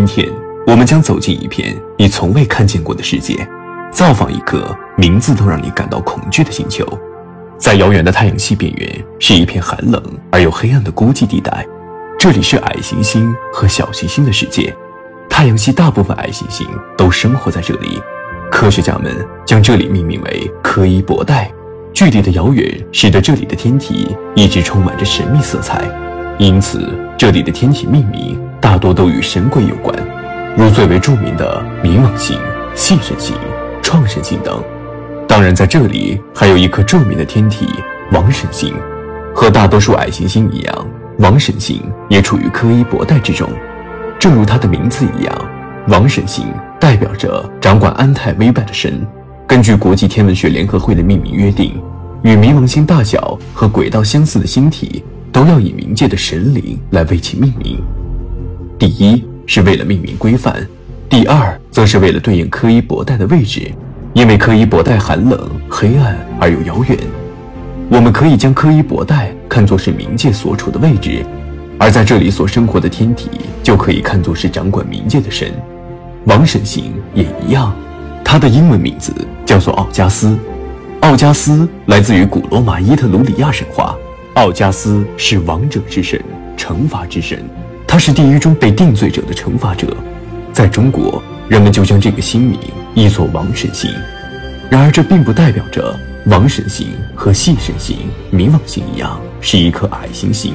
今天，我们将走进一片你从未看见过的世界，造访一个名字都让你感到恐惧的星球。在遥远的太阳系边缘，是一片寒冷而又黑暗的孤寂地带。这里是矮行星和小行星的世界。太阳系大部分矮行星都生活在这里。科学家们将这里命名为柯伊伯带。距离的遥远使得这里的天体一直充满着神秘色彩，因此这里的天体命名。大多都与神鬼有关，如最为著名的冥王星、系神星、创神星等。当然，在这里还有一颗著名的天体王神星。和大多数矮行星一样，王神星也处于柯伊伯带之中。正如它的名字一样，王神星代表着掌管安泰威拜的神。根据国际天文学联合会的命名约定，与冥王星大小和轨道相似的星体都要以冥界的神灵来为其命名。第一是为了命名规范，第二则是为了对应柯伊伯带的位置，因为柯伊伯带寒冷、黑暗而又遥远，我们可以将柯伊伯带看作是冥界所处的位置，而在这里所生活的天体就可以看作是掌管冥界的神。王神星也一样，它的英文名字叫做奥加斯，奥加斯来自于古罗马伊特鲁里亚神话，奥加斯是王者之神，惩罚之神。他是地狱中被定罪者的惩罚者，在中国，人们就将这个星名译作王神星。然而，这并不代表着王神星和系神星、冥王星一样是一颗矮行星。